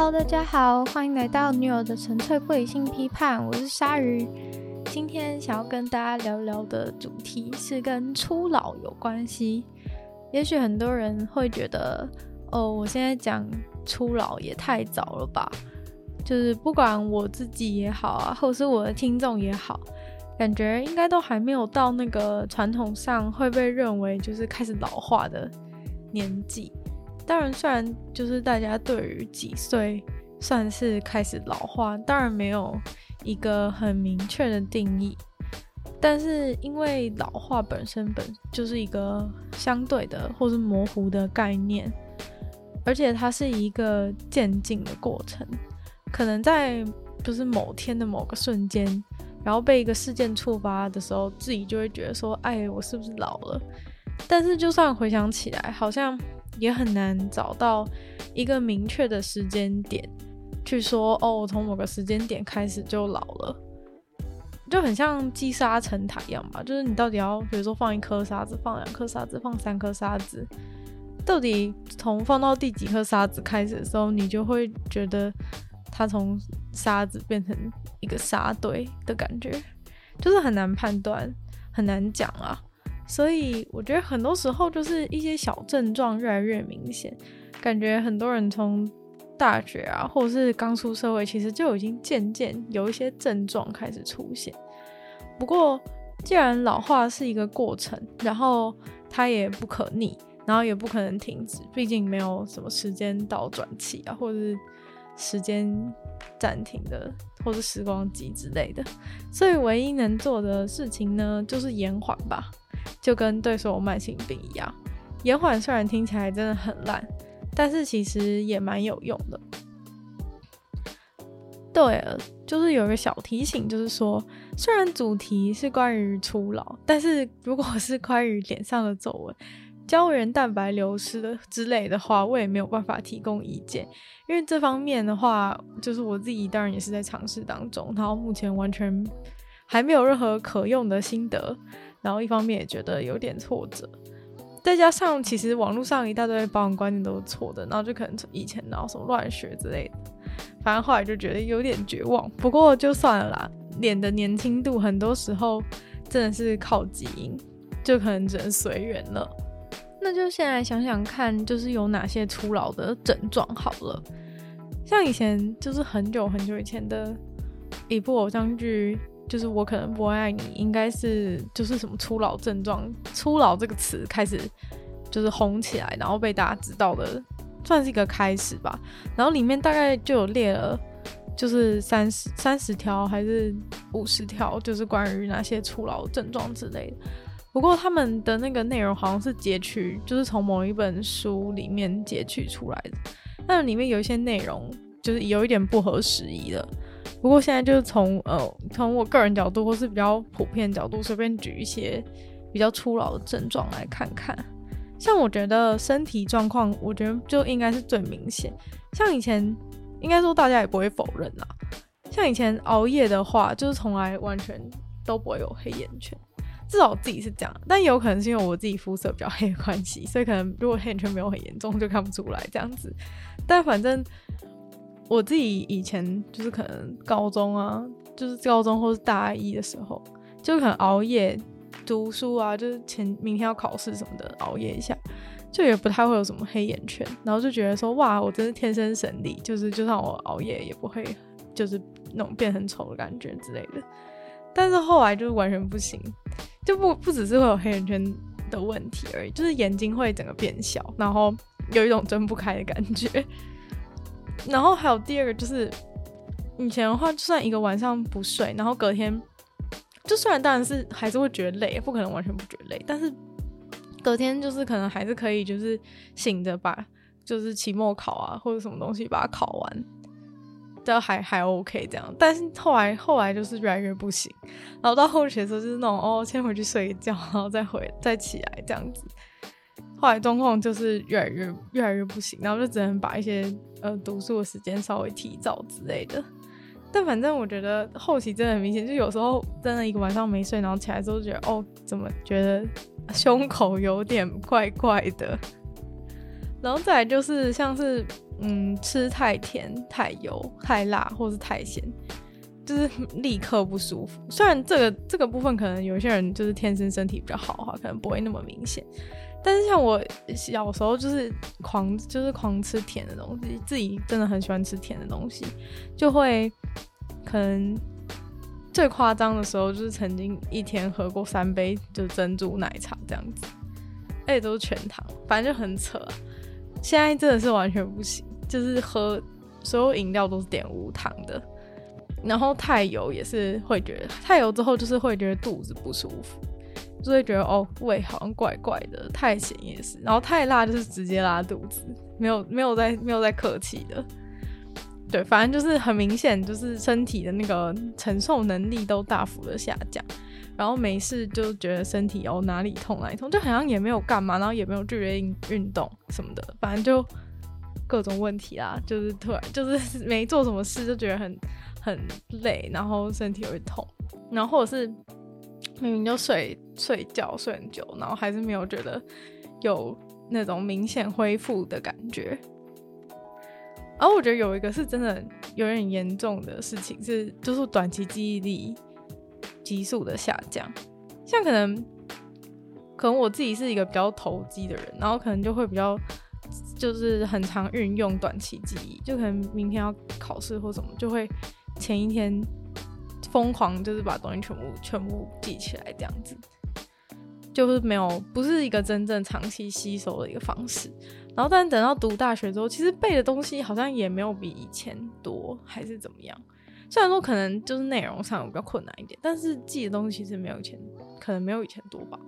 Hello，大家好，欢迎来到女友的纯粹不理性批判，我是鲨鱼。今天想要跟大家聊聊的主题是跟初老有关系。也许很多人会觉得，哦，我现在讲初老也太早了吧？就是不管我自己也好啊，或是我的听众也好，感觉应该都还没有到那个传统上会被认为就是开始老化的年纪。当然，虽然就是大家对于几岁算是开始老化，当然没有一个很明确的定义。但是因为老化本身本就是一个相对的或是模糊的概念，而且它是一个渐进的过程，可能在就是某天的某个瞬间，然后被一个事件触发的时候，自己就会觉得说：“哎，我是不是老了？”但是就算回想起来，好像。也很难找到一个明确的时间点去说哦，我从某个时间点开始就老了，就很像积沙成塔一样吧。就是你到底要，比如说放一颗沙子，放两颗沙子，放三颗沙子，到底从放到第几颗沙子开始的时候，你就会觉得它从沙子变成一个沙堆的感觉，就是很难判断，很难讲啊。所以我觉得很多时候就是一些小症状越来越明显，感觉很多人从大学啊，或者是刚出社会，其实就已经渐渐有一些症状开始出现。不过，既然老化是一个过程，然后它也不可逆，然后也不可能停止，毕竟没有什么时间倒转器啊，或者是时间暂停的，或者时光机之类的。所以，唯一能做的事情呢，就是延缓吧。就跟对所有慢性病一样，延缓虽然听起来真的很烂，但是其实也蛮有用的。对了，就是有一个小提醒，就是说，虽然主题是关于初老，但是如果是关于脸上的皱纹、胶原蛋白流失的之类的话，我也没有办法提供意见，因为这方面的话，就是我自己当然也是在尝试当中，然后目前完全还没有任何可用的心得。然后一方面也觉得有点挫折，再加上其实网络上一大堆保养观念都是错的，然后就可能以前然后什么乱学之类的，反正后来就觉得有点绝望。不过就算了啦，脸的年轻度很多时候真的是靠基因，就可能只能随缘了。那就先来想想看，就是有哪些初老的症状好了。像以前就是很久很久以前的一部偶像剧。就是我可能不会爱你，应该是就是什么初老症状，初老这个词开始就是红起来，然后被大家知道的，算是一个开始吧。然后里面大概就有列了，就是三十三十条还是五十条，就是关于那些初老症状之类的。不过他们的那个内容好像是截取，就是从某一本书里面截取出来的，但里面有一些内容就是有一点不合时宜的。不过现在就是从呃从我个人角度或是比较普遍角度，随便举一些比较初老的症状来看看。像我觉得身体状况，我觉得就应该是最明显。像以前，应该说大家也不会否认啦。像以前熬夜的话，就是从来完全都不会有黑眼圈，至少我自己是这样。但有可能是因为我自己肤色比较黑的关系，所以可能如果黑眼圈没有很严重，就看不出来这样子。但反正。我自己以前就是可能高中啊，就是高中或是大一的时候，就可能熬夜读书啊，就是前明天要考试什么的，熬夜一下，就也不太会有什么黑眼圈，然后就觉得说哇，我真是天生神力，就是就算我熬夜也不会，就是那种变很丑的感觉之类的。但是后来就是完全不行，就不不只是会有黑眼圈的问题而已，就是眼睛会整个变小，然后有一种睁不开的感觉。然后还有第二个就是，以前的话，就算一个晚上不睡，然后隔天，就虽然当然是还是会觉得累，不可能完全不觉得累，但是隔天就是可能还是可以，就是醒着把就是期末考啊或者什么东西把它考完，都还还 OK 这样。但是后来后来就是越来越不行，然后到后学的时候就是那种哦，先回去睡一觉，然后再回再起来这样子。后来状况就是越来越越来越不行，然后就只能把一些呃读书的时间稍微提早之类的。但反正我觉得后期真的很明显，就有时候真的一个晚上没睡，然后起来之后觉得哦，怎么觉得胸口有点怪怪的。然后再就是像是嗯，吃太甜、太油、太辣，或是太咸，就是立刻不舒服。虽然这个这个部分可能有些人就是天生身体比较好哈，可能不会那么明显。但是像我小时候就是狂就是狂吃甜的东西，自己真的很喜欢吃甜的东西，就会可能最夸张的时候就是曾经一天喝过三杯就珍珠奶茶这样子，而且都是全糖，反正就很扯。现在真的是完全不行，就是喝所有饮料都是点无糖的，然后太油也是会觉得太油之后就是会觉得肚子不舒服。就会觉得哦，胃好像怪怪的，太咸也是，然后太辣就是直接拉肚子，没有没有在没有在客气的，对，反正就是很明显，就是身体的那个承受能力都大幅的下降，然后没事就觉得身体哦哪里痛哪里痛，就好像也没有干嘛，然后也没有剧烈运运动什么的，反正就各种问题啦，就是突然就是 没做什么事就觉得很很累，然后身体会痛，然后或者是。明明就睡睡觉睡很久，然后还是没有觉得有那种明显恢复的感觉。而我觉得有一个是真的有点严重的事情是，就是短期记忆力急速的下降。像可能可能我自己是一个比较投机的人，然后可能就会比较就是很常运用短期记忆，就可能明天要考试或什么，就会前一天。疯狂就是把东西全部全部记起来，这样子就是没有不是一个真正长期吸收的一个方式。然后，但等到读大学之后，其实背的东西好像也没有比以前多，还是怎么样？虽然说可能就是内容上有比较困难一点，但是记的东西其实没有以前可能没有以前多吧。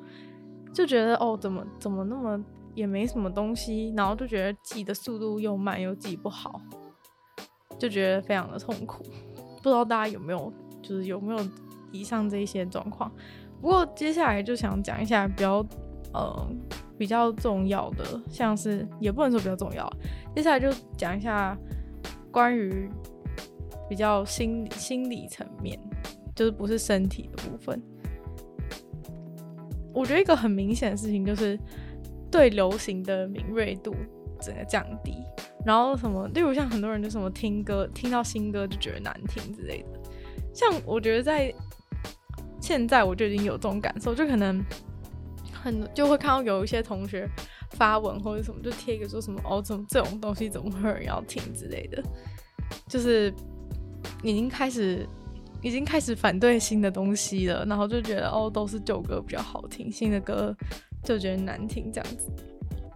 就觉得哦，怎么怎么那么也没什么东西，然后就觉得记的速度又慢又记不好，就觉得非常的痛苦。不知道大家有没有？就是有没有以上这一些状况？不过接下来就想讲一下比较呃比较重要的，像是也不能说比较重要，接下来就讲一下关于比较心理心理层面，就是不是身体的部分。我觉得一个很明显的事情就是对流行的敏锐度整个降低，然后什么，例如像很多人就什么听歌听到新歌就觉得难听之类的。像我觉得在现在我就已经有这种感受，就可能很就会看到有一些同学发文或者什么，就贴一个说什么哦，怎么这种东西怎么会有人要听之类的，就是已经开始已经开始反对新的东西了，然后就觉得哦，都是旧歌比较好听，新的歌就觉得难听这样子。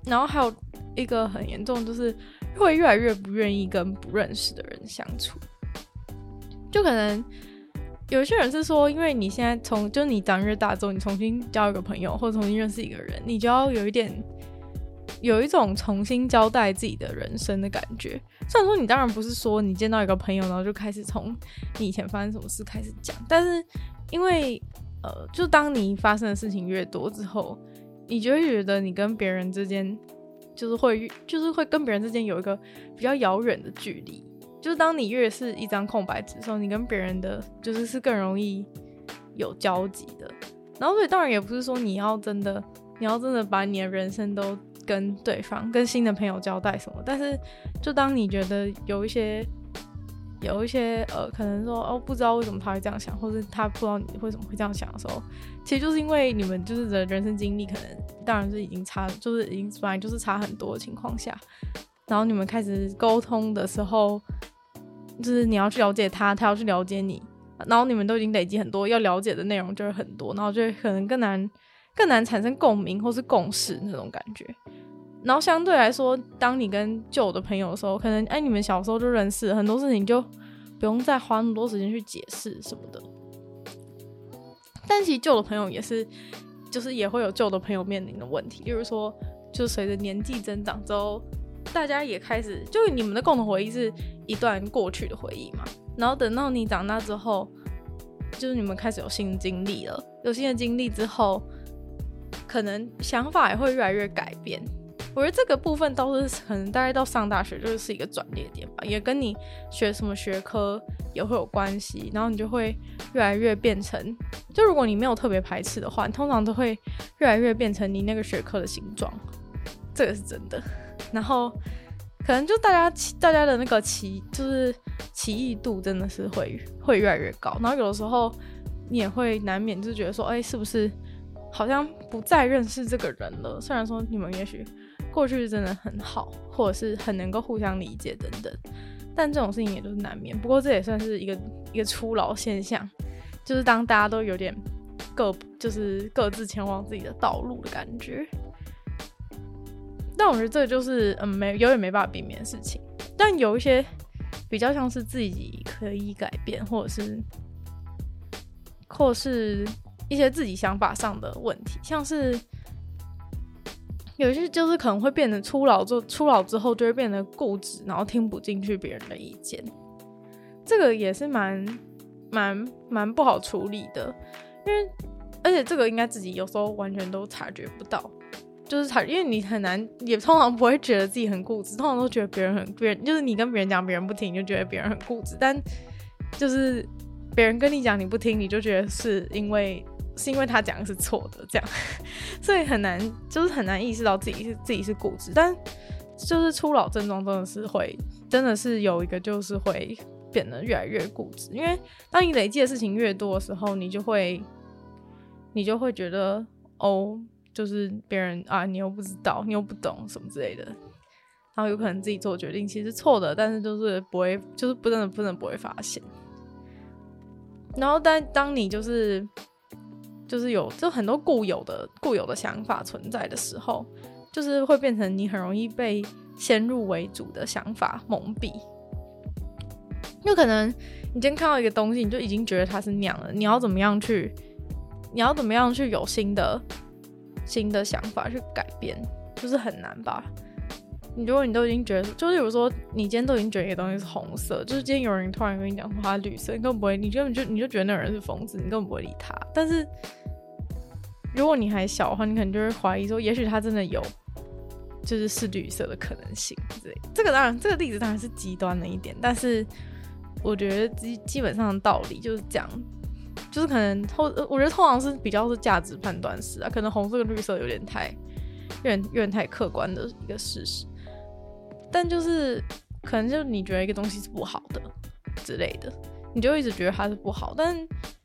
然后还有一个很严重，就是会越来越不愿意跟不认识的人相处。就可能有些人是说，因为你现在从就你长越大之后，你重新交一个朋友或重新认识一个人，你就要有一点有一种重新交代自己的人生的感觉。虽然说你当然不是说你见到一个朋友，然后就开始从你以前发生什么事开始讲，但是因为呃，就当你发生的事情越多之后，你就会觉得你跟别人之间就是会就是会跟别人之间有一个比较遥远的距离。就是当你越是一张空白纸的时候，你跟别人的就是是更容易有交集的。然后所以当然也不是说你要真的，你要真的把你的人生都跟对方、跟新的朋友交代什么。但是就当你觉得有一些、有一些呃，可能说哦，不知道为什么他会这样想，或者他不知道你为什么会这样想的时候，其实就是因为你们就是的人生经历可能当然是已经差，就是已经本来就是差很多的情况下，然后你们开始沟通的时候。就是你要去了解他，他要去了解你，然后你们都已经累积很多要了解的内容，就是很多，然后就可能更难更难产生共鸣或是共识那种感觉。然后相对来说，当你跟旧的朋友的时候，可能哎，你们小时候就认识，很多事情就不用再花那么多时间去解释什么的。但其实旧的朋友也是，就是也会有旧的朋友面临的问题，例如说，就随着年纪增长之后。大家也开始，就你们的共同回忆是一段过去的回忆嘛。然后等到你长大之后，就是你们开始有新的经历了。有新的经历之后，可能想法也会越来越改变。我觉得这个部分倒是可能大概到上大学就是一个转捩点吧，也跟你学什么学科也会有关系。然后你就会越来越变成，就如果你没有特别排斥的话，通常都会越来越变成你那个学科的形状。这个是真的。然后可能就大家大家的那个奇就是奇异度真的是会会越来越高，然后有的时候你也会难免就觉得说，哎、是不是好像不再认识这个人了？虽然说你们也许过去真的很好，或者是很能够互相理解等等，但这种事情也都是难免。不过这也算是一个一个初老现象，就是当大家都有点各就是各自前往自己的道路的感觉。但我觉得这就是嗯，没永远没办法避免的事情。但有一些比较像是自己可以改变，或者是或是一些自己想法上的问题，像是有些就是可能会变得初老之后，初老之后就会变得固执，然后听不进去别人的意见。这个也是蛮蛮蛮不好处理的，因为而且这个应该自己有时候完全都察觉不到。就是他，因为你很难，也通常不会觉得自己很固执，通常都觉得别人很别人，就是你跟别人讲，别人不听，你就觉得别人很固执。但就是别人跟你讲你不听，你就觉得是因为是因为他讲的是错的，这样，所以很难，就是很难意识到自己是自己是固执。但就是初老症状真的是会，真的是有一个就是会变得越来越固执，因为当你累积的事情越多的时候，你就会你就会觉得哦。就是别人啊，你又不知道，你又不懂什么之类的，然后有可能自己做决定其实错的，但是就是不会，就是不真的不能不会发现。然后但当你就是就是有就很多固有的固有的想法存在的时候，就是会变成你很容易被先入为主的想法蒙蔽。就可能你今天看到一个东西，你就已经觉得它是那样了，你要怎么样去，你要怎么样去有新的。新的想法去改变，就是很难吧？你如果你都已经觉得，就是比如说你今天都已经觉得一个东西是红色，就是今天有人突然跟你讲说它绿色，你根本不会，你根本就你就觉得那个人是疯子，你根本不会理他。但是如果你还小的话，你可能就会怀疑说，也许他真的有，就是是绿色的可能性之类。这个当然，这个例子当然是极端了一点，但是我觉得基基本上的道理就是这样。就是可能通，我觉得通常是比较是价值判断式啊，可能红色跟绿色有点太，有点有点太客观的一个事实。但就是可能就你觉得一个东西是不好的之类的，你就一直觉得它是不好。但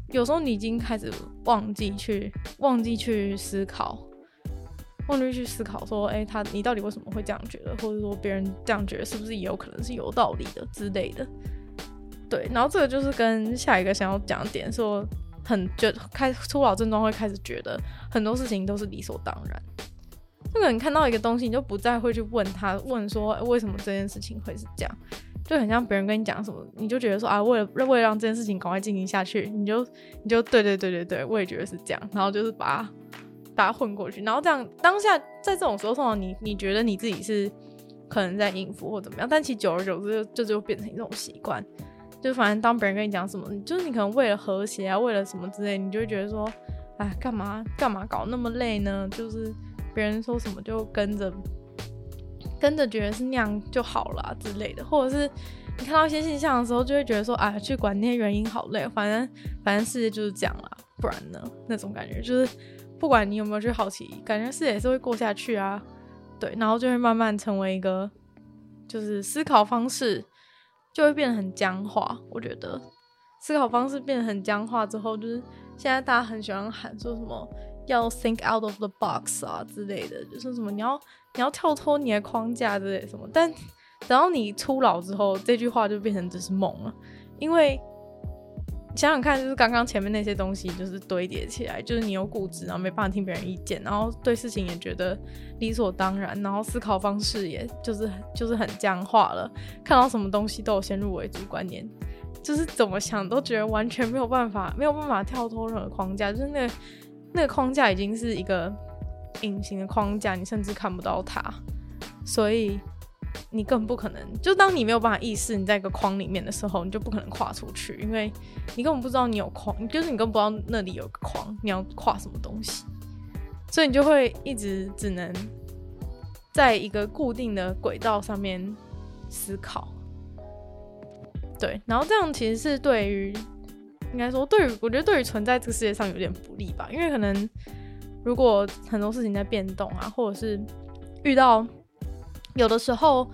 有时候你已经开始忘记去忘记去思考，忘记去思考说，哎、他你到底为什么会这样觉得，或者说别人这样觉得是不是也有可能是有道理的之类的。对，然后这个就是跟下一个想要讲的点说，很觉开初老症状会开始觉得很多事情都是理所当然。那个你看到一个东西，你就不再会去问他，问说为什么这件事情会是这样，就很像别人跟你讲什么，你就觉得说啊，为了为了让这件事情赶快进行下去，你就你就对对对对对，我也觉得是这样，然后就是把它把它混过去，然后这样当下在这种时候，你你觉得你自己是可能在应付或怎么样，但其实久而久之就就就变成一种习惯。就反正当别人跟你讲什么，就是你可能为了和谐啊，为了什么之类，你就会觉得说，哎，干嘛干嘛搞那么累呢？就是别人说什么就跟着跟着觉得是那样就好了之类的，或者是你看到一些现象的时候，就会觉得说，哎，去管那些原因好累，反正反正世界就是这样啦，不然呢？那种感觉就是不管你有没有去好奇，感觉世界也是会过下去啊，对，然后就会慢慢成为一个就是思考方式。就会变得很僵化，我觉得思考方式变得很僵化之后，就是现在大家很喜欢喊说什么要 think out of the box 啊之类的，就是什么你要你要跳脱你的框架之类什么，但等到你初老之后，这句话就变成只是梦了，因为。想想看，就是刚刚前面那些东西，就是堆叠起来，就是你又固执，然后没办法听别人意见，然后对事情也觉得理所当然，然后思考方式也就是就是很僵化了，看到什么东西都有先入为主观念，就是怎么想都觉得完全没有办法，没有办法跳脱任何框架，就是那个那个框架已经是一个隐形的框架，你甚至看不到它，所以。你根本不可能，就当你没有办法意识你在一个框里面的时候，你就不可能跨出去，因为你根本不知道你有框，就是你根本不知道那里有个框，你要跨什么东西，所以你就会一直只能在一个固定的轨道上面思考。对，然后这样其实是对于，应该说对于，我觉得对于存在这个世界上有点不利吧，因为可能如果很多事情在变动啊，或者是遇到。有的时候，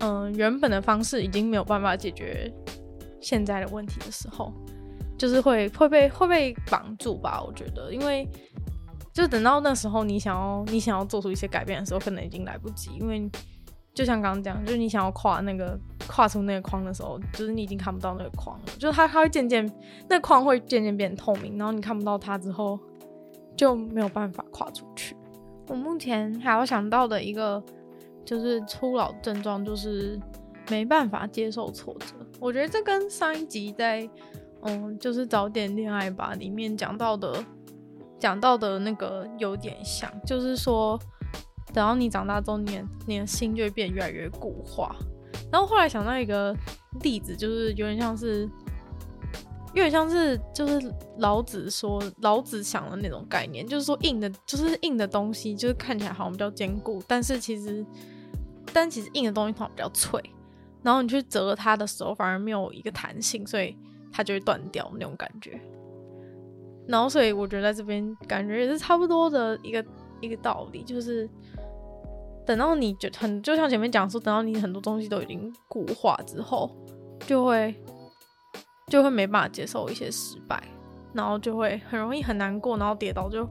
嗯、原本的方式已经没有办法解决现在的问题的时候，就是会会被会被绑住吧？我觉得，因为就等到那时候，你想要你想要做出一些改变的时候，可能已经来不及。因为就像刚刚讲，就是你想要跨那个跨出那个框的时候，就是你已经看不到那个框了，就是它它会渐渐那框会渐渐变透明，然后你看不到它之后，就没有办法跨出去。我目前还要想到的一个。就是初老症状，就是没办法接受挫折。我觉得这跟上一集在嗯，就是早点恋爱吧里面讲到的，讲到的那个有点像，就是说等到你长大之后，你你的心就会变越来越固化。然后后来想到一个例子，就是有点像是，有点像是就是老子说老子想的那种概念，就是说硬的，就是硬的东西，就是看起来好像比较坚固，但是其实。但其实硬的东西通常比较脆，然后你去折它的时候反而没有一个弹性，所以它就会断掉那种感觉。然后所以我觉得在这边感觉也是差不多的一个一个道理，就是等到你就很就像前面讲说，等到你很多东西都已经固化之后，就会就会没办法接受一些失败，然后就会很容易很难过，然后跌倒就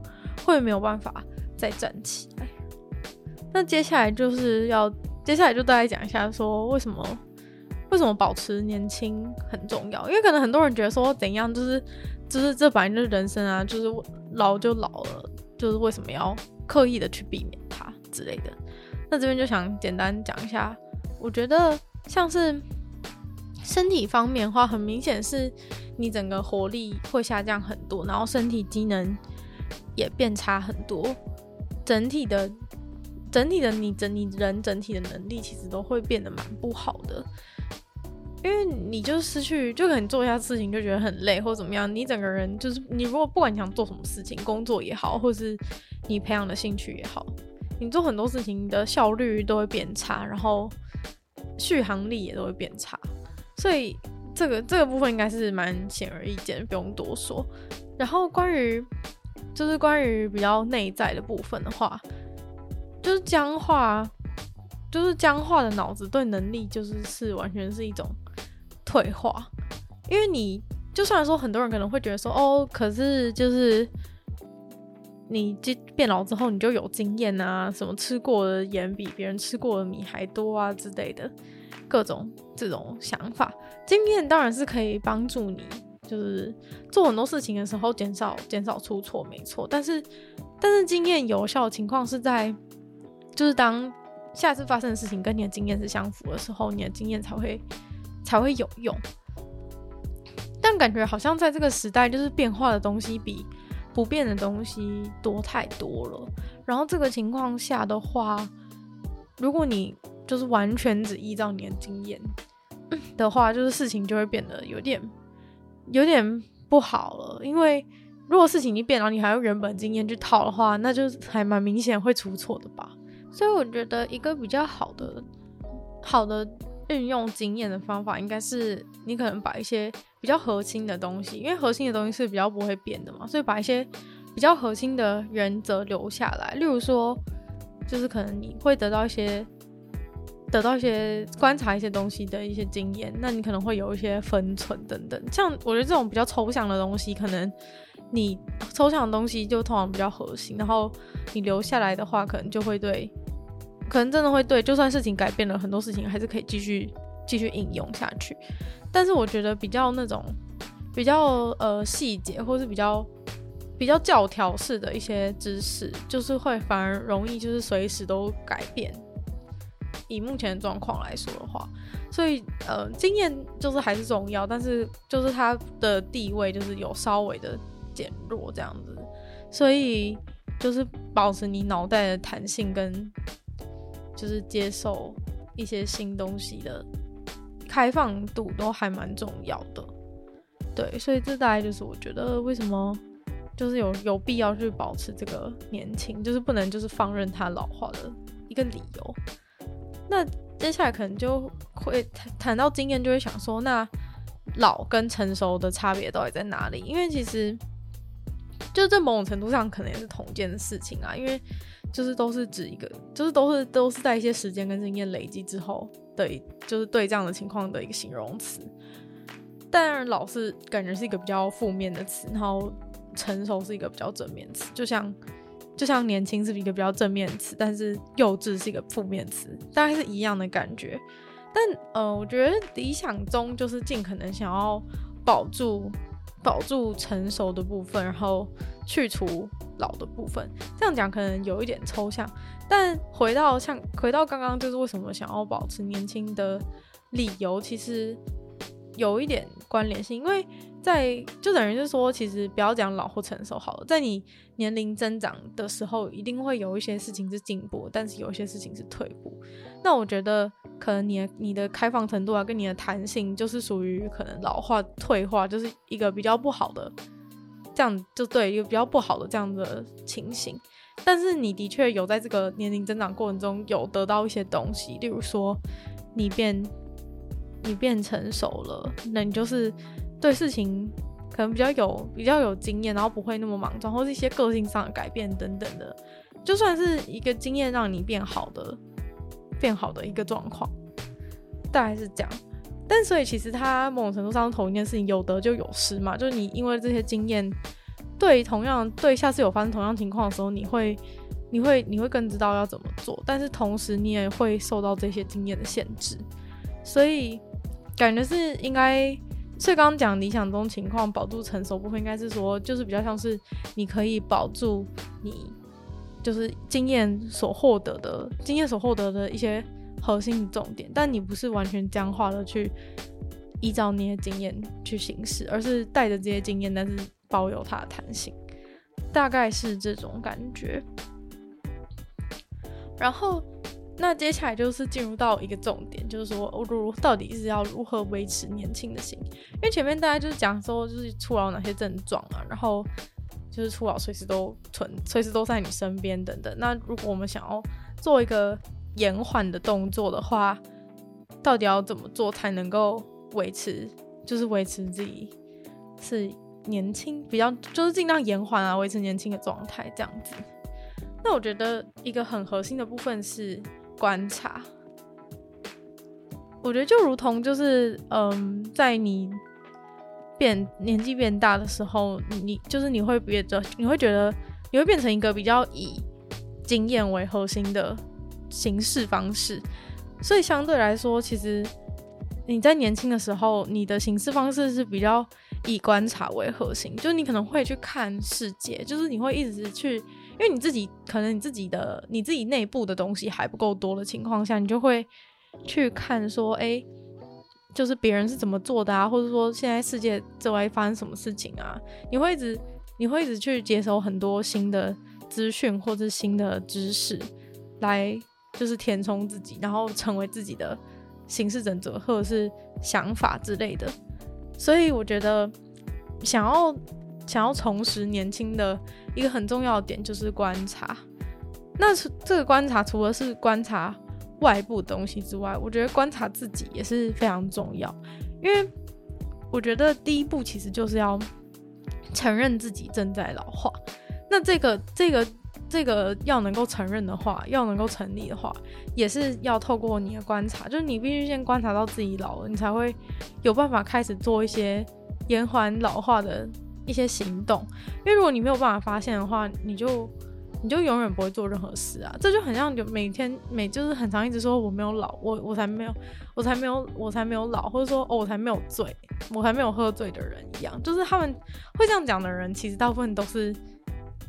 会没有办法再站起来。那接下来就是要。接下来就大概讲一下，说为什么为什么保持年轻很重要？因为可能很多人觉得说怎样，就是就是这反正就是人生啊，就是老就老了，就是为什么要刻意的去避免它之类的。那这边就想简单讲一下，我觉得像是身体方面的话，很明显是你整个活力会下降很多，然后身体机能也变差很多，整体的。整体的你整你人整体的能力其实都会变得蛮不好的，因为你就失去，就可能做一下事情就觉得很累或怎么样，你整个人就是你如果不管你想做什么事情，工作也好，或是你培养的兴趣也好，你做很多事情的效率都会变差，然后续航力也都会变差，所以这个 这个部分应该是蛮显而易见，不用多说。然后关于就是关于比较内在的部分的话。就是僵化，就是僵化的脑子对能力就是是完全是一种退化，因为你就算说很多人可能会觉得说哦，可是就是你变老之后你就有经验啊，什么吃过的盐比别人吃过的米还多啊之类的，各种这种想法，经验当然是可以帮助你，就是做很多事情的时候减少减少出错，没错，但是但是经验有效的情况是在。就是当下次发生的事情跟你的经验是相符的时候，你的经验才会才会有用。但感觉好像在这个时代，就是变化的东西比不变的东西多太多了。然后这个情况下的话，如果你就是完全只依照你的经验的话，就是事情就会变得有点有点不好了。因为如果事情一变，然后你还用原本经验去套的话，那就还蛮明显会出错的吧。所以我觉得一个比较好的、好的运用经验的方法，应该是你可能把一些比较核心的东西，因为核心的东西是比较不会变的嘛，所以把一些比较核心的原则留下来。例如说，就是可能你会得到一些、得到一些观察一些东西的一些经验，那你可能会有一些分寸等等。像我觉得这种比较抽象的东西，可能。你抽象的东西就通常比较核心，然后你留下来的话，可能就会对，可能真的会对。就算事情改变了，很多事情还是可以继续继续应用下去。但是我觉得比较那种比较呃细节，或是比较比较教条式的一些知识，就是会反而容易就是随时都改变。以目前的状况来说的话，所以呃经验就是还是重要，但是就是它的地位就是有稍微的。减弱这样子，所以就是保持你脑袋的弹性跟就是接受一些新东西的开放度都还蛮重要的。对，所以这大概就是我觉得为什么就是有有必要去保持这个年轻，就是不能就是放任它老化的一个理由。那接下来可能就会谈谈到经验，就会想说，那老跟成熟的差别到底在哪里？因为其实。就在某种程度上，可能也是同一件事情啊，因为就是都是指一个，就是都是都是在一些时间跟经验累积之后的，就是对这样的情况的一个形容词。但老是感觉是一个比较负面的词，然后成熟是一个比较正面词，就像就像年轻是一个比较正面词，但是幼稚是一个负面词，大概是一样的感觉。但呃，我觉得理想中就是尽可能想要保住保住成熟的部分，然后去除老的部分。这样讲可能有一点抽象，但回到像回到刚刚，就是为什么想要保持年轻的理由，其实有一点关联性，因为在就等于是说，其实不要讲老或成熟好了，在你年龄增长的时候，一定会有一些事情是进步，但是有一些事情是退步。那我觉得，可能你的你的开放程度啊，跟你的弹性，就是属于可能老化、退化，就是一个比较不好的，这样就对，一个比较不好的这样的情形。但是你的确有在这个年龄增长过程中有得到一些东西，例如说你变你变成熟了，那你就是对事情可能比较有比较有经验，然后不会那么莽撞，或是一些个性上的改变等等的，就算是一个经验让你变好的。变好的一个状况，大概是这样。但所以其实他某种程度上同一件事情，有得就有失嘛。就是你因为这些经验，对同样对下次有发生同样情况的时候，你会你会你会更知道要怎么做。但是同时你也会受到这些经验的限制。所以感觉是应该，所以刚刚讲理想中情况保住成熟部分，应该是说就是比较像是你可以保住你。就是经验所获得的经验所获得的一些核心的重点，但你不是完全僵化的去依照那些经验去行事，而是带着这些经验，但是保有它的弹性，大概是这种感觉。然后，那接下来就是进入到一个重点，就是说，如到底是要如何维持年轻的心？因为前面大家就是讲说，就是出了哪些症状啊，然后。就是初老随时都存，随时都在你身边等等。那如果我们想要做一个延缓的动作的话，到底要怎么做才能够维持？就是维持自己是年轻，比较就是尽量延缓啊，维持年轻的状态这样子。那我觉得一个很核心的部分是观察。我觉得就如同就是嗯，在你。变年纪变大的时候，你就是你会变得，你会觉得你会变成一个比较以经验为核心的行事方式，所以相对来说，其实你在年轻的时候，你的行事方式是比较以观察为核心，就是你可能会去看世界，就是你会一直去，因为你自己可能你自己的你自己内部的东西还不够多的情况下，你就会去看说，哎、就是别人是怎么做的啊，或者说现在世界之外发生什么事情啊？你会一直你会一直去接收很多新的资讯或者新的知识，来就是填充自己，然后成为自己的行事准则或者是想法之类的。所以我觉得想要想要重拾年轻的一个很重要的点就是观察。那这个观察除了是观察。外部东西之外，我觉得观察自己也是非常重要，因为我觉得第一步其实就是要承认自己正在老化。那这个这个这个要能够承认的话，要能够成立的话，也是要透过你的观察，就是你必须先观察到自己老了，你才会有办法开始做一些延缓老化的一些行动。因为如果你没有办法发现的话，你就。你就永远不会做任何事啊，这就很像就每天每就是很常一直说我没有老，我我才没有，我才没有，我才没有老，或者说哦我才没有醉，我才没有喝醉的人一样，就是他们会这样讲的人，其实大部分都是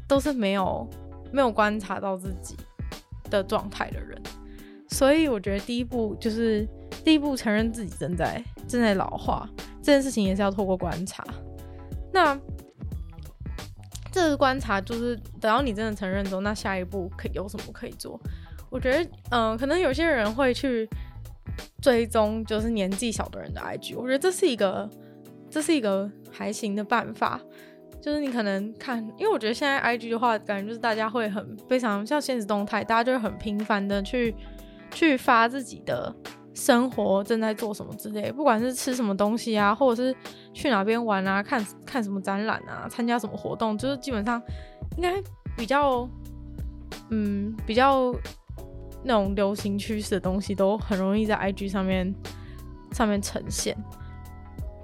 都是没有没有观察到自己的状态的人，所以我觉得第一步就是第一步承认自己正在正在老化这件事情也是要透过观察，那。这个观察就是等到你真的承认之后，那下一步可有什么可以做？我觉得，嗯、可能有些人会去追踪，就是年纪小的人的 IG。我觉得这是一个，这是一个还行的办法。就是你可能看，因为我觉得现在 IG 的话，感觉就是大家会很非常像现实动态，大家就会很频繁的去去发自己的。生活正在做什么之类，不管是吃什么东西啊，或者是去哪边玩啊，看看什么展览啊，参加什么活动，就是基本上应该比较，嗯，比较那种流行趋势的东西都很容易在 IG 上面上面呈现。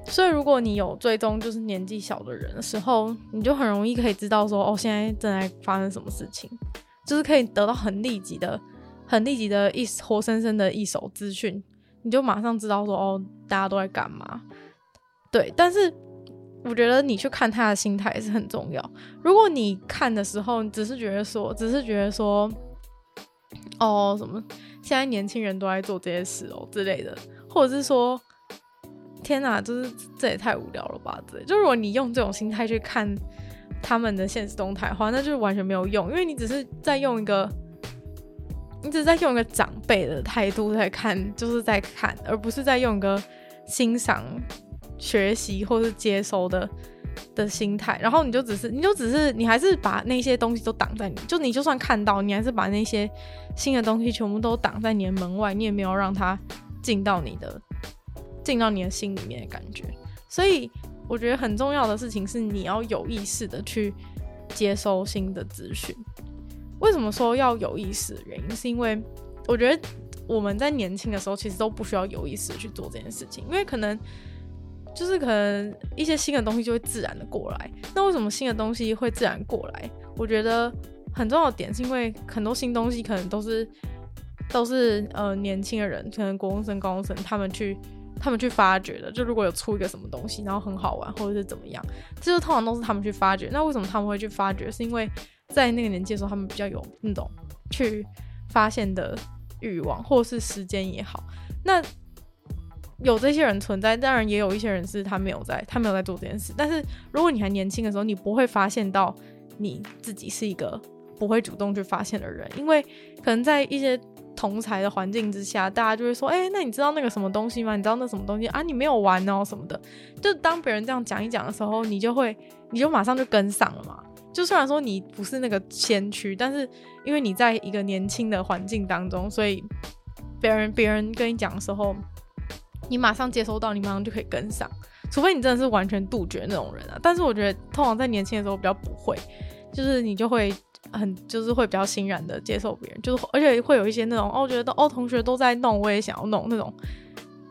所以如果你有追踪就是年纪小的人的时候，你就很容易可以知道说哦，现在正在发生什么事情，就是可以得到很立即的、很立即的一活生生的一手资讯，你就马上知道说哦，大家都在干嘛。对，但是我觉得你去看他的心态也是很重要。如果你看的时候，只是觉得说，只是觉得说，哦，什么现在年轻人都在做这些事哦之类的，或者是说，天哪，就是这也太无聊了吧？对，就如果你用这种心态去看他们的现实动态的话，那就是完全没有用，因为你只是在用一个，你只是在用一个长辈的态度在看，就是在看，而不是在用一个欣赏。学习或是接收的的心态，然后你就只是，你就只是，你还是把那些东西都挡在你，就你就算看到，你还是把那些新的东西全部都挡在你的门外，你也没有让它进到你的进到你的心里面的感觉。所以我觉得很重要的事情是，你要有意识的去接收新的资讯。为什么说要有意识原因，是因为我觉得我们在年轻的时候其实都不需要有意识去做这件事情，因为可能。就是可能一些新的东西就会自然的过来。那为什么新的东西会自然过来？我觉得很重要的点是因为很多新东西可能都是都是呃年轻的人，可能国中生、高中生他们去 他们去发掘的。就如果有出一个什么东西，然后很好玩或者是怎么样，这就通常都是他们去发掘。那为什么他们会去发掘？是因为在那个年纪的时候，他们比较有那种去发现的欲望，或是时间也好。那有这些人存在，当然也有一些人是他没有在，他没有在做这件事。但是如果你还年轻的时候，你不会发现到你自己是一个不会主动去发现的人，因为可能在一些同才的环境之下，大家就会说：“哎、那你知道那个什么东西吗？你知道那什么东西啊？你没有玩哦什么的。”就当别人这样讲一讲的时候，你就会，你就马上就跟上了嘛。就虽然说你不是那个先驱，但是因为你在一个年轻的环境当中，所以别人别人跟你讲的时候。你马上接收到，你马上就可以跟上，除非你真的是完全杜绝那种人啊。但是我觉得，通常在年轻的时候比较不会，就是你就会很，就是会比较欣然的接受别人，就是而且会有一些那种哦，觉得哦，同学都在弄，我也想要弄那种，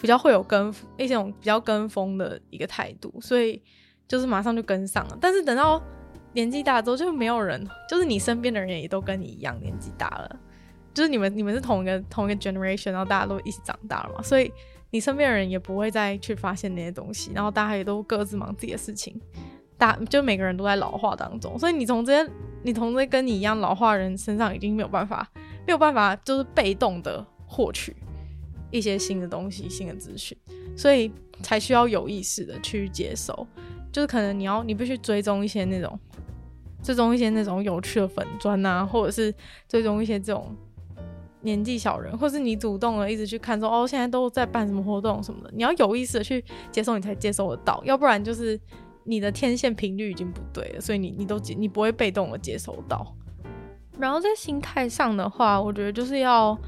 比较会有跟一种比较跟风的一个态度，所以就是马上就跟上了。但是等到年纪大之后，就没有人，就是你身边的人也都跟你一样年纪大了，就是你们你们是同一个同一个 generation，然后大家都一起长大了嘛，所以。你身边的人也不会再去发现那些东西，然后大家也都各自忙自己的事情，大就每个人都在老化当中，所以你从这些你从这跟你一样老化人身上已经没有办法没有办法就是被动的获取一些新的东西、新的资讯，所以才需要有意识的去接收，就是可能你要你必须追踪一些那种追踪一些那种有趣的粉砖啊，或者是追踪一些这种。年纪小人，或是你主动的一直去看说哦，现在都在办什么活动什么的，你要有意识的去接受，你才接收得到，要不然就是你的天线频率已经不对了，所以你你都接你不会被动的接收到。然后在心态上的话，我觉得就是要。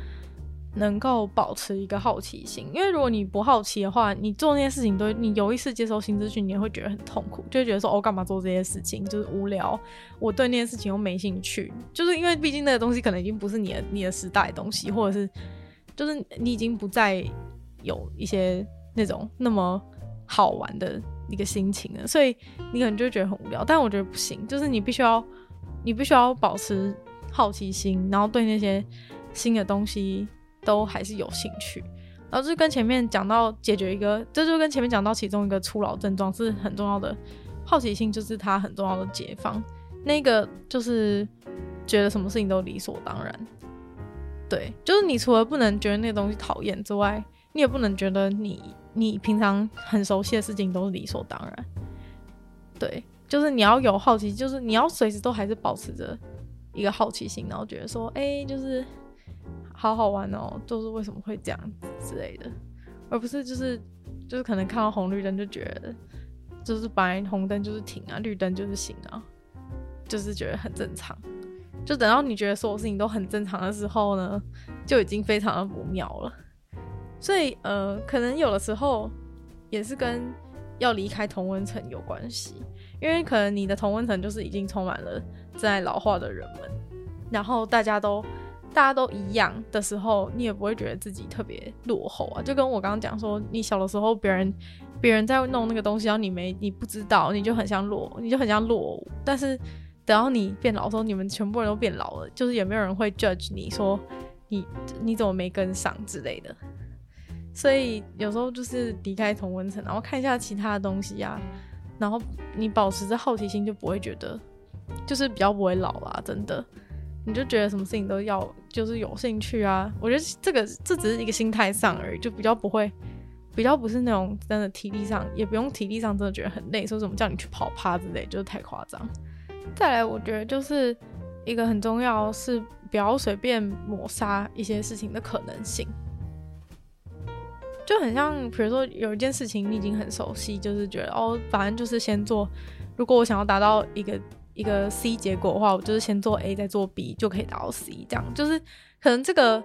能够保持一个好奇心，因为如果你不好奇的话，你做那些事情都你有一次接收新资讯，你也会觉得很痛苦，就会觉得说哦，干嘛做这些事情，就是无聊，我对那些事情又没兴趣，就是因为毕竟那个东西可能已经不是你的你的时代的东西，或者是就是你已经不再有一些那种那么好玩的一个心情了，所以你可能就会觉得很无聊。但我觉得不行，就是你必须要你必须要保持好奇心，然后对那些新的东西。都还是有兴趣，然后就跟前面讲到解决一个，这就跟前面讲到其中一个初老症状是很重要的，好奇心就是它很重要的解放。那个就是觉得什么事情都理所当然，对，就是你除了不能觉得那东西讨厌之外，你也不能觉得你你平常很熟悉的事情都是理所当然，对，就是你要有好奇，就是你要随时都还是保持着一个好奇心，然后觉得说，哎、就是。好好玩哦，就是为什么会这样子之类的，而不是就是就是可能看到红绿灯就觉得就是白红灯就是停啊，绿灯就是行啊，就是觉得很正常。就等到你觉得所有事情都很正常的时候呢，就已经非常的不妙了。所以呃，可能有的时候也是跟要离开同温层有关系，因为可能你的同温层就是已经充满了正在老化的人们，然后大家都。大家都一样的时候，你也不会觉得自己特别落后啊。就跟我刚刚讲说，你小的时候别人别人在弄那个东西，然后你没你不知道，你就很像落，你就很像落伍。但是等到你变老的时候，你们全部人都变老了，就是也没有人会 judge 你说你你怎么没跟上之类的。所以有时候就是离开同温层，然后看一下其他的东西、啊，然后你保持着好奇心，就不会觉得就是比较不会老啦，真的。你就觉得什么事情都要就是有兴趣啊？我觉得这个这只是一个心态上而已，就比较不会，比较不是那种真的体力上，也不用体力上真的觉得很累，说什么叫你去跑趴之类，就是太夸张。再来，我觉得就是一个很重要是不要随便抹杀一些事情的可能性，就很像比如说有一件事情你已经很熟悉，就是觉得哦，反正就是先做，如果我想要达到一个。一个 C 结果的话，我就是先做 A 再做 B 就可以达到 C，这样就是可能这个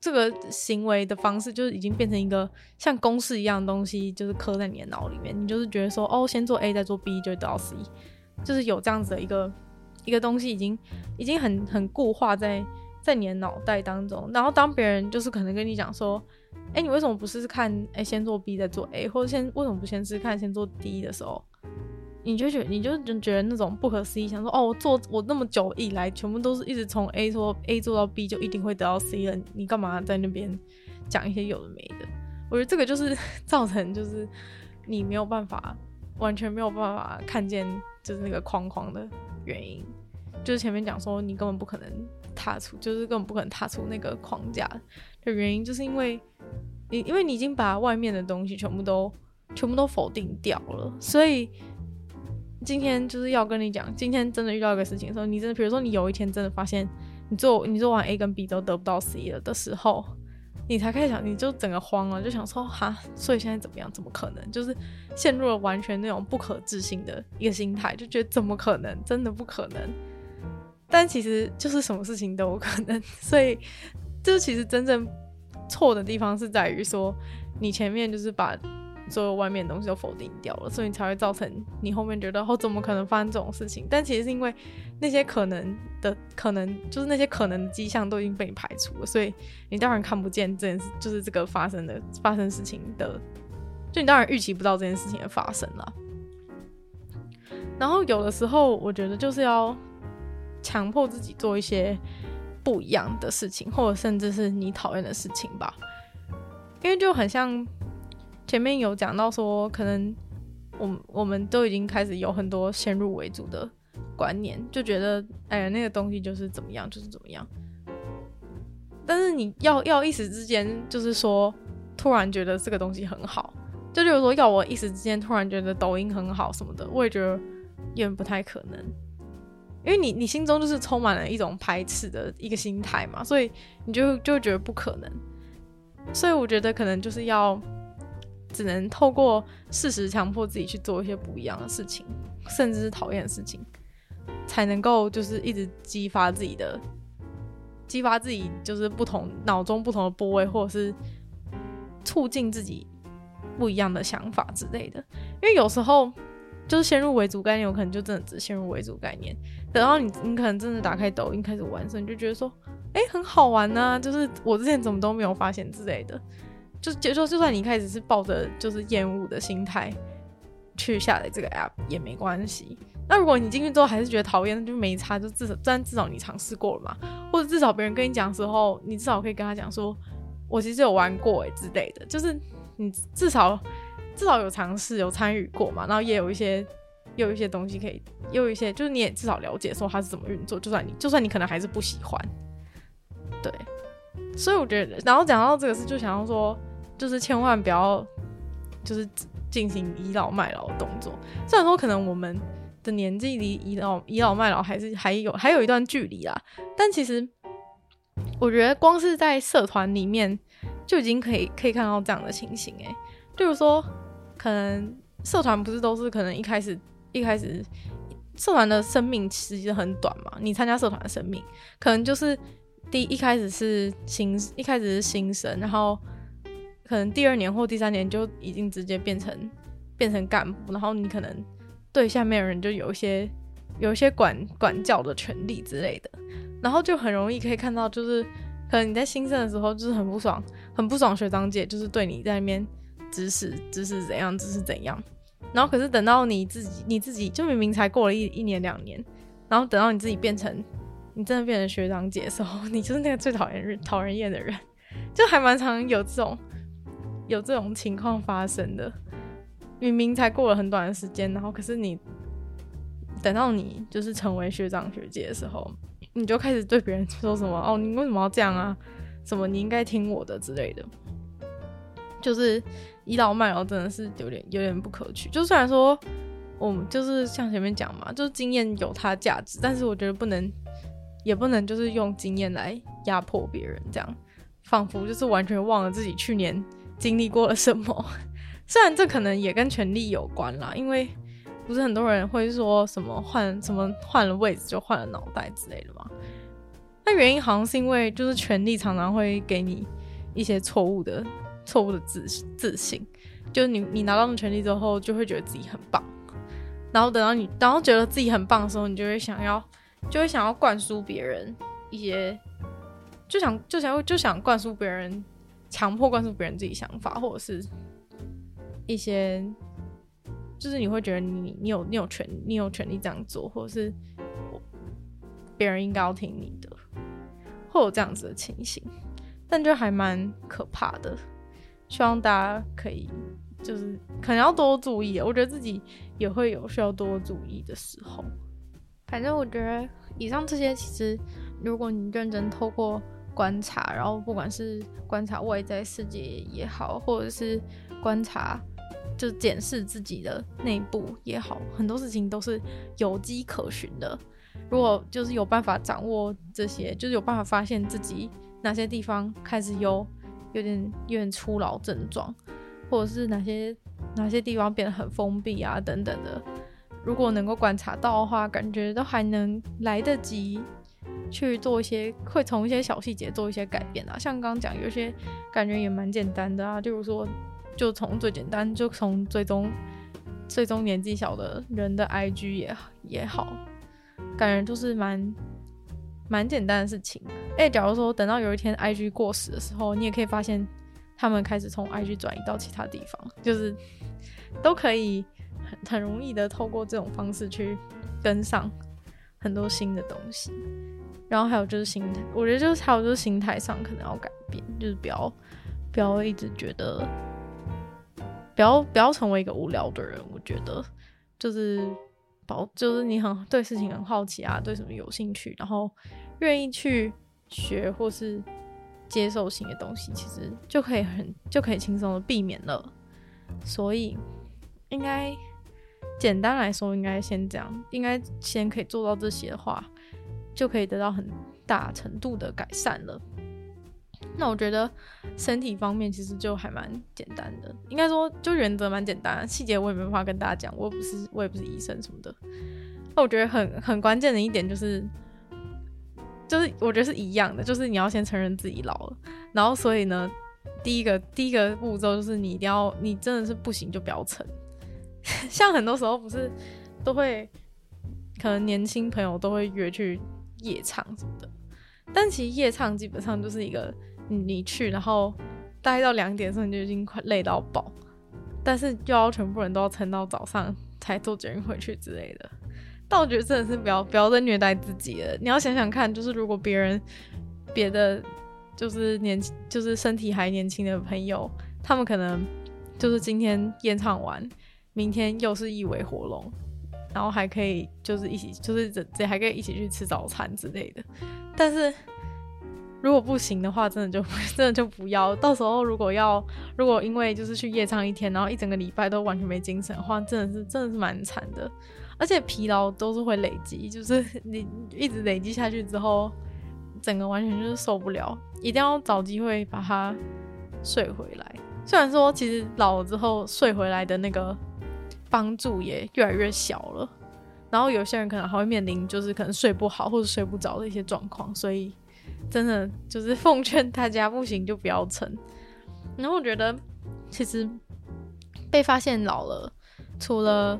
这个行为的方式就是已经变成一个像公式一样的东西，就是刻在你的脑里面。你就是觉得说，哦，先做 A 再做 B 就会得到 C，就是有这样子的一个一个东西已经已经很很固化在在你的脑袋当中。然后当别人就是可能跟你讲说，哎，你为什么不试试看，哎，先做 B 再做 A，或者先为什么不先试试看先做 D 的时候？你就觉，你就觉得那种不可思议，想说哦，我做我那么久以来，全部都是一直从 A 做 A 做到 B，就一定会得到 C 了。你干嘛在那边讲一些有的没的？我觉得这个就是造成，就是你没有办法，完全没有办法看见，就是那个框框的原因。就是前面讲说，你根本不可能踏出，就是根本不可能踏出那个框架的原因，就是因为你，因为你已经把外面的东西全部都全部都否定掉了，所以。今天就是要跟你讲，今天真的遇到一个事情的时候，你真的，比如说你有一天真的发现你做你做完 A 跟 B 都得不到 C 了的时候，你才开始想，你就整个慌了，就想说哈，所以现在怎么样？怎么可能？就是陷入了完全那种不可置信的一个心态，就觉得怎么可能？真的不可能。但其实就是什么事情都有可能，所以这其实真正错的地方是在于说，你前面就是把。所有外面的东西都否定掉了，所以你才会造成你后面觉得哦，怎么可能发生这种事情？但其实是因为那些可能的可能，就是那些可能的迹象都已经被你排除了，所以你当然看不见这件事，就是这个发生的发生事情的，就你当然预期不到这件事情的发生了。然后有的时候，我觉得就是要强迫自己做一些不一样的事情，或者甚至是你讨厌的事情吧，因为就很像。前面有讲到说，可能我们我们都已经开始有很多先入为主的观念，就觉得哎呀那个东西就是怎么样，就是怎么样。但是你要 要一时之间，就是说突然觉得这个东西很好，就比如说要我一时之间突然觉得抖音很好什么的，我也觉得有点不太可能，因为你你心中就是充满了一种排斥的一个心态嘛，所以你就就觉得不可能。所以我觉得可能就是要。只能透过事实强迫自己去做一些不一样的事情，甚至是讨厌的事情，才能够就是一直激发自己的，激发自己就是不同脑中不同的部位，或者是促进自己不一样的想法之类的。因为有时候就是先入为主概念，有可能就真的只先入为主概念。等到你你可能真的打开抖音开始玩的时候，你就觉得说，哎、欸，很好玩呢、啊，就是我之前怎么都没有发现之类的。就就说，就算你一开始是抱着就是厌恶的心态去下载这个 app 也没关系。那如果你进去之后还是觉得讨厌，那就没差，就至少但至少你尝试过了嘛，或者至少别人跟你讲的时候，你至少可以跟他讲说，我其实有玩过诶之类的，就是你至少至少有尝试有参与过嘛，然后也有一些也有一些东西可以，也有一些就是你也至少了解说它是怎么运作，就算你就算你可能还是不喜欢，对，所以我觉得，然后讲到这个事，就想要说。就是千万不要，就是进行倚老卖老的动作。虽然说可能我们的年纪离倚老倚老卖老还是还有还有一段距离啦，但其实我觉得光是在社团里面就已经可以可以看到这样的情形诶、例如说，可能社团不是都是可能一开始一开始社团的生命其实很短嘛，你参加社团的生命可能就是第,一开始是新一开始是新生，然后。可能第二年或第三年就已经直接变成变成干部，然后你可能对下面的人就有一些有一些管管教的权利之类的。然后就很容易可以看到，就是可能你在新生的时候就是很不爽，很不爽学长姐就是对你在那边指使指使怎样指使怎样，然后可是等到你自己你自己就明明才过了一一年两年，然后等到你自己变成你真的变成学长姐的时候，你就是那个最讨厌讨人厌的人，就还蛮常有这种有这种情况发生的。明明才过了很短的时间，然后可是你等到你就是成为学长学姐的时候，你就开始对别人说什么哦，你为什么要这样啊？什么你应该听我的之类的，就是倚老卖老，真的是有点有点不可取。就虽然说我们就是像前面讲嘛，就是经验有它的价值，但是我觉得不能也不能就是用经验来压迫别人，这样仿佛就是完全忘了自己去年经历过了什么。虽然这可能也跟权力有关啦，因为不是很多人会说什么换什么换了位置就换了脑袋之类的嘛。那原因好像是因为就是权力常常会给你一些错误的错误的自自信，就是你你拿到了权力之后，就会觉得自己很棒，然后等到你然后觉得自己很棒的时候，你就会想要就会想要灌输别人一些，就想就想就想灌输别人，强迫灌输别人自己想法，或者是。一些就是你会觉得你你有你有权你有权利这样做，或者是别人应该要听你的，会有这样子的情形，但就还蛮可怕的。希望大家可以就是可能要多注意，我觉得自己也会有需要多注意的时候。反正我觉得以上这些，其实如果你认真透过观察，然后不管是观察外在世界也好，或者是观察。就检视自己的内部也好，很多事情都是有迹可循的。如果就是有办法掌握这些，就是有办法发现自己哪些地方开始有有点有点初老症状，或者是哪些哪些地方变得很封闭啊等等的。如果能够观察到的话，感觉都还能来得及去做一些，会从一些小细节做一些改变啊。像刚刚讲，有些感觉也蛮简单的啊，例如说。就从最简单，就从最终最终年纪小的人的 IG 也也好，感觉就是蛮蛮简单的事情。哎，假如说等到有一天 IG 过时的时候，你也可以发现他们开始从 IG 转移到其他地方，就是都可以很很容易的透过这种方式去跟上很多新的东西。然后还有就是心态，我觉得就是还有就是心态上可能要改变，就是不要不要一直觉得。不要不要成为一个无聊的人，我觉得就是保，就是你很对事情很好奇啊，对什么有兴趣，然后愿意去学或是接受新的东西，其实就可以很就可以轻松的避免了。所以应该简单来说，应该先这样，应该先可以做到这些的话，就可以得到很大程度的改善了。那我觉得身体方面其实就还蛮简单的，应该说就原则蛮简单，细节我也没办法跟大家讲，我也不是我也不是医生什么的。那我觉得很很关键的一点就是，就是我觉得是一样的，就是你要先承认自己老了，然后所以呢，第一个第一个步骤就是你一定要，你真的是不行就不要撑。像很多时候不是都会，可能年轻朋友都会约去夜唱什么的，但其实夜唱基本上就是一个。你去，然后待到两点的时候，你就已经快累到爆，但是又要全部人都要撑到早上才坐捷运回去之类的。但我觉得真的是不要不要再虐待自己了。你要想想看，就是如果别人别的就是年就是身体还年轻的朋友，他们可能就是今天演唱完，明天又是一尾活龙，然后还可以就是一起就是这这还可以一起去吃早餐之类的，但是。如果不行的话，真的就 真的就不要。到时候如果要，如果因为就是去夜唱一天，然后一整个礼拜都完全没精神的话，真的是真的是蛮惨的。而且疲劳都是会累积，就是你一直累积下去之后，整个完全就是受不了。一定要找机会把它睡回来。虽然说其实老了之后睡回来的那个帮助也越来越小了，然后有些人可能还会面临就是可能睡不好或者睡不着的一些状况，所以。真的就是奉劝大家，不行就不要撑。然后我觉得，其实被发现老了，除了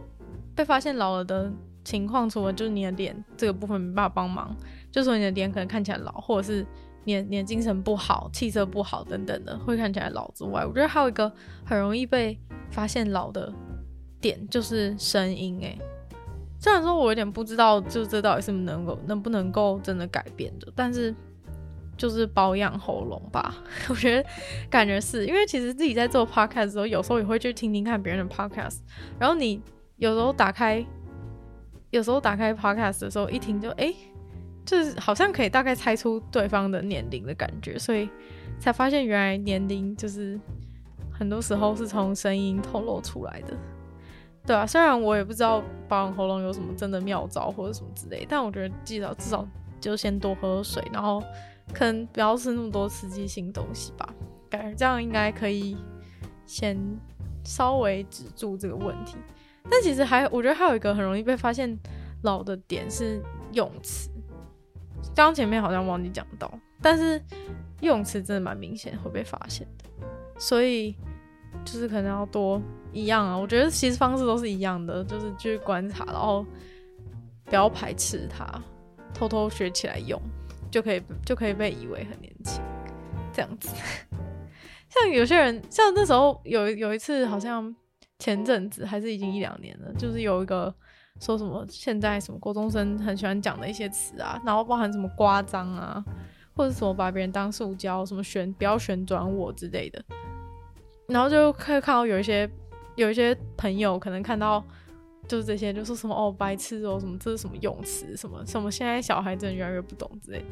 被发现老了的情况，除了就是你的脸这个部分没办法帮忙，就说你的脸可能看起来老，或者是你的你的精神不好、气色不好等等的，会看起来老之外，我觉得还有一个很容易被发现老的点就是声音。诶，虽然说我有点不知道，就这到底是不能够能不能够真的改变的，但是就是保养喉咙吧。我觉得感觉是因为其实自己在做 podcast 的时候，有时候也会去听听看别人的 podcast，然后你有时候打开。有时候打开 podcast 的时候，一听就哎、就是好像可以大概猜出对方的年龄的感觉，所以才发现原来年龄就是很多时候是从声音透露出来的，对啊，虽然我也不知道保养喉咙有什么真的妙招或者什么之类，但我觉得至少至少就先多喝水，然后可能不要吃那么多刺激性东西吧，感觉这样应该可以先稍微止住这个问题。但其实还，我觉得还有一个很容易被发现老的点是用词。刚前面好像忘记讲到，但是用词真的蛮明显会被发现的，所以就是可能要多一样啊。我觉得其实方式都是一样的，就是去观察，然后不要排斥它，偷偷学起来用，就可以就可以被以为很年轻，这样子。像有些人，像那时候有有一次好像。前阵子还是已经一两年了，就是有一个说什么现在什么高中生很喜欢讲的一些词啊，然后包含什么呱张啊，或者什么把别人当塑胶，什么旋不要旋转我之类的，然后就可以看到有一些有一些朋友可能看到就是这些，就说什么哦白痴哦什么这是什么用词什么什么现在小孩真的越来越不懂之类的。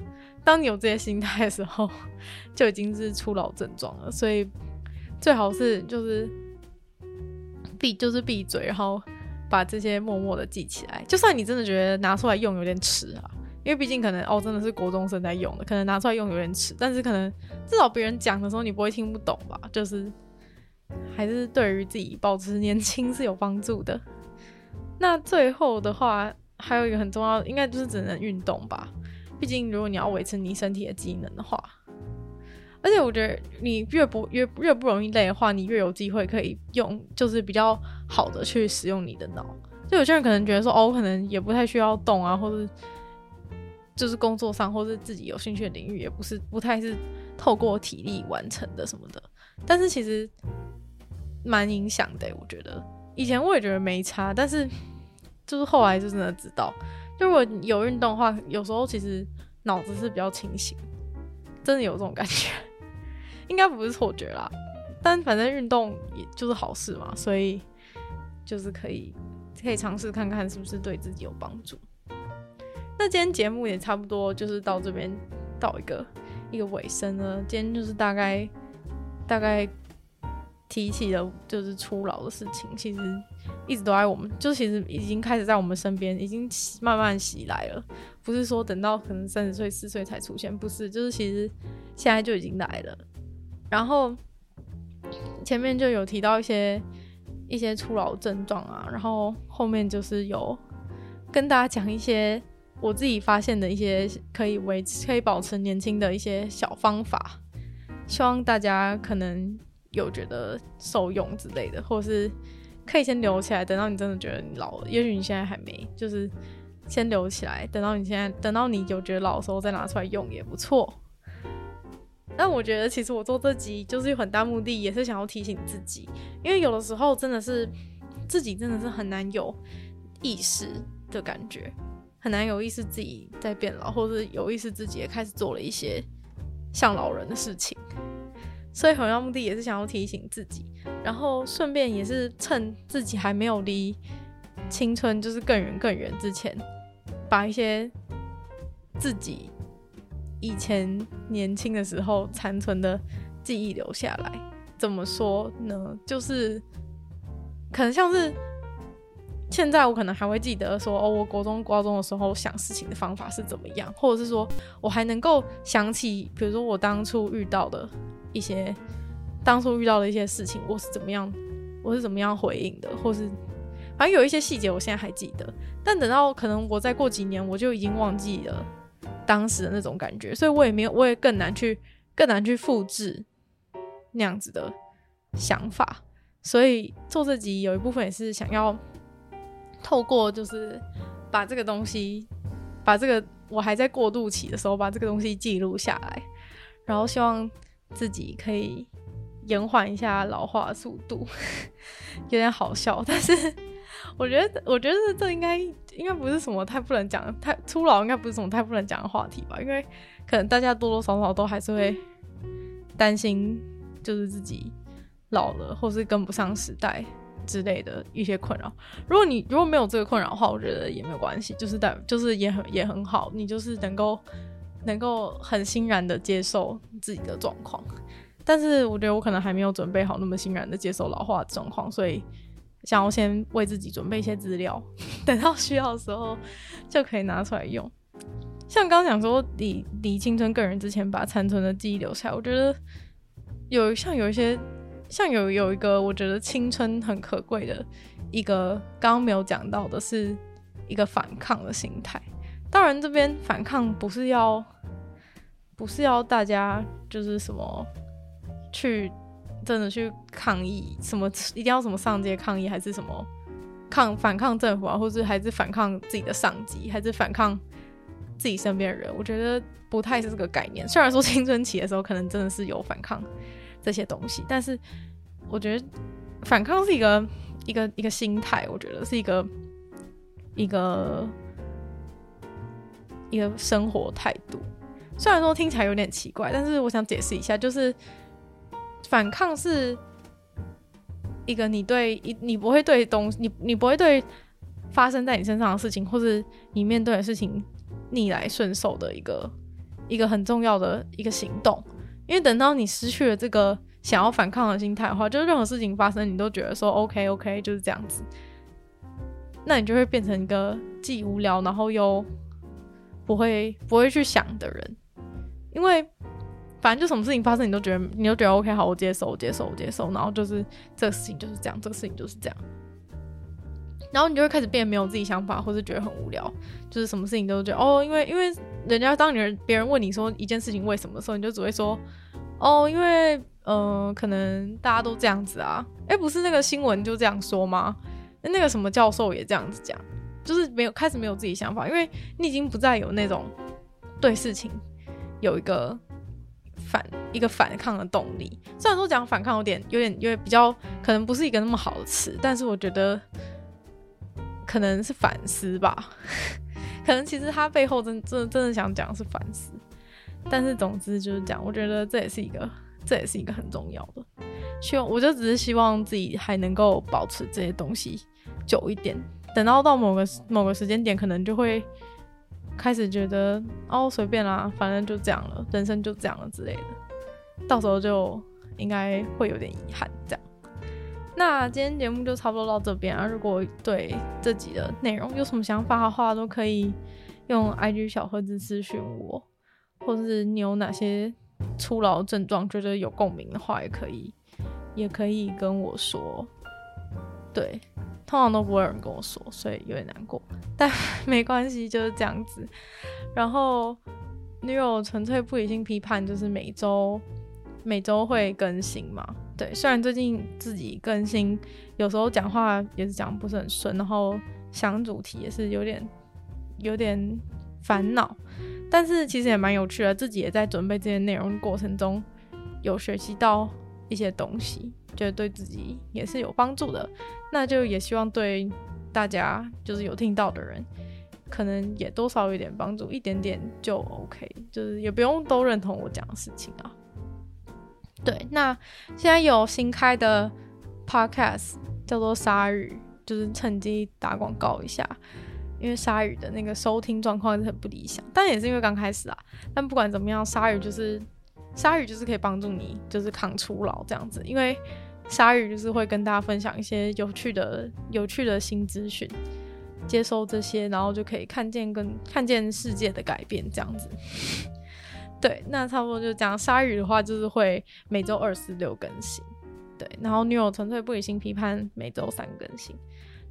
当你有这些心态的时候，就已经是初老症状了，所以最好是就是。闭就是闭嘴，然后把这些默默的记起来。就算你真的觉得拿出来用有点迟啊，因为毕竟可能哦真的是国中生在用的，可能拿出来用有点迟。但是可能至少别人讲的时候你不会听不懂吧？就是还是对于自己保持年轻是有帮助的。那最后的话，还有一个很重要，应该就是只能运动吧。毕竟如果你要维持你身体的机能的话。而且我觉得你越不越越不容易累的话，你越有机会可以用，就是比较好的去使用你的脑。就有些人可能觉得说，哦，我可能也不太需要动啊，或者就是工作上或是自己有兴趣的领域，也不是不太是透过体力完成的什么的。但是其实蛮影响的，我觉得以前我也觉得没差，但是就是后来就真的知道，就如果有运动的话，有时候其实脑子是比较清醒，真的有这种感觉。应该不是错觉啦，但反正运动也就是好事嘛，所以就是可以可以尝试看看是不是对自己有帮助。那今天节目也差不多就是到这边到一个一个尾声了。今天就是大概大概提起了就是初老的事情，其实一直都在我们，就其实已经开始在我们身边，已经慢慢袭来了。不是说等到可能三十岁四十岁才出现，不是，就是其实现在就已经来了。然后前面就有提到一些一些初老症状啊，然后后面就是有跟大家讲一些我自己发现的一些可以维持、可以保持年轻的一些小方法，希望大家可能有觉得受用之类的，或者是可以先留起来，等到你真的觉得你老了，也许你现在还没，就是先留起来，等到你现在等到你有觉得老的时候再拿出来用也不错。但我觉得，其实我做这集就是有很大目的，也是想要提醒自己，因为有的时候真的是自己真的是很难有意识的感觉，很难有意识自己在变老，或是有意识自己也开始做了一些像老人的事情。所以，很要目的也是想要提醒自己，然后顺便也是趁自己还没有离青春就是更远更远之前，把一些自己。以前年轻的时候残存的记忆留下来，怎么说呢？就是可能像是现在我可能还会记得说，哦，我国中、高中的时候想事情的方法是怎么样，或者是说我还能够想起，比如说我当初遇到的一些，当初遇到的一些事情，我是怎么样，我是怎么样回应的，或是反正有一些细节我现在还记得，但等到可能我再过几年，我就已经忘记了。当时的那种感觉，所以我也没有，我也更难去，更难去复制那样子的想法。所以做这集有一部分也是想要透过就是把这个东西，把这个我还在过渡期的时候，把这个东西记录下来，然后希望自己可以延缓一下老化速度，有点好笑，但是我觉得，我觉得这应该应该不是什么太不能讲，太初老应该不是什么太不能讲的话题吧，因为可能大家多多少少都还是会担心，就是自己老了或是跟不上时代。之类的一些困扰，如果你如果没有这个困扰的话，我觉得也没有关系，就是但就是也很也很好，你就是能够能够很欣然的接受自己的状况。但是我觉得我可能还没有准备好那么欣然的接受老化的状况，所以想要先为自己准备一些资料，等到需要的时候就可以拿出来用。像刚刚讲说，离离青春个人之前，把残存的记忆留下，我觉得有像有一些。像有有一个，我觉得青春很可贵的一个，刚刚没有讲到的是一个反抗的心态。当然，这边反抗不是要，不是要大家就是什么去真的去抗议，什么一定要什么上街抗议，还是什么抗反抗政府啊，或是还是反抗自己的上级，还是反抗自己身边的人？我觉得不太是这个概念。虽然说青春期的时候可能真的是有反抗。这些东西，但是我觉得反抗是一个一个一个心态，我觉得是一个一个一个生活态度。虽然说听起来有点奇怪，但是我想解释一下，就是反抗是一个你对你你不会对东你你不会对发生在你身上的事情，或是你面对的事情逆来顺受的一个一个很重要的一个行动。因为等到你失去了这个想要反抗的心态的话，就任何事情发生，你都觉得说 OK OK 就是这样子，那你就会变成一个既无聊，然后又不会不会去想的人。因为反正就什么事情发生，你都觉得你都觉得 OK 好，我接受，我接受，我接受，然后就是这个事情就是这样，这个事情就是这样。然后你就会开始变得没有自己想法，或是觉得很无聊，就是什么事情都觉得哦，因为因为人家当你别人问你说一件事情为什么的时候，你就只会说哦，因为嗯、呃，可能大家都这样子啊，诶，不是那个新闻就这样说吗？那个什么教授也这样子讲，就是没有开始没有自己想法，因为你已经不再有那种对事情有一个反一个反抗的动力。虽然说讲反抗有点有点因为比较可能不是一个那么好的词，但是我觉得。可能是反思吧，可能其实他背后真真真的想讲是反思，但是总之就是讲，我觉得这也是一个，这也是一个很重要的。希望我就只是希望自己还能够保持这些东西久一点，等到到某个某个时间点，可能就会开始觉得哦随便啦，反正就这样了，人生就这样了之类的，到时候就应该会有点遗憾这样。那今天节目就差不多到这边啊！如果对这集的内容有什么想法的话，都可以用 IG 小盒子私讯我，或者是你有哪些初老症状觉得有共鸣的话，也可以，也可以跟我说。对，通常都不会有人跟我说，所以有点难过，但 没关系，就是这样子。然后女友纯粹不理性批判，就是每周每周会更新嘛。对，虽然最近自己更新，有时候讲话也是讲不是很顺，然后想主题也是有点有点烦恼，但是其实也蛮有趣的，自己也在准备这些内容过程中有学习到一些东西，觉得对自己也是有帮助的。那就也希望对大家，就是有听到的人，可能也多少有点帮助，一点点就 OK，就是也不用都认同我讲的事情啊。对，那现在有新开的 podcast 叫做《鲨鱼》，就是趁机打广告一下，因为《鲨鱼》的那个收听状况是很不理想，但也是因为刚开始啊。但不管怎么样，《鲨鱼》就是《鲨鱼》就是可以帮助你，就是抗初老这样子。因为《鲨鱼》就是会跟大家分享一些有趣的、有趣的新资讯，接收这些，然后就可以看见跟看见世界的改变这样子。对，那差不多就这样。鲨鱼的话，就是会每周二、四、六更新。对，然后女友纯粹不理性批判每周三更新。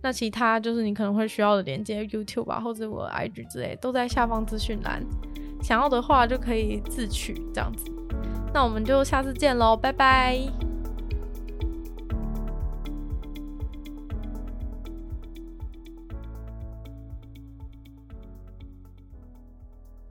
那其他就是你可能会需要的连接，YouTube 吧，或者我 IG 之类，都在下方资讯栏。想要的话就可以自取这样子。那我们就下次见喽，拜拜。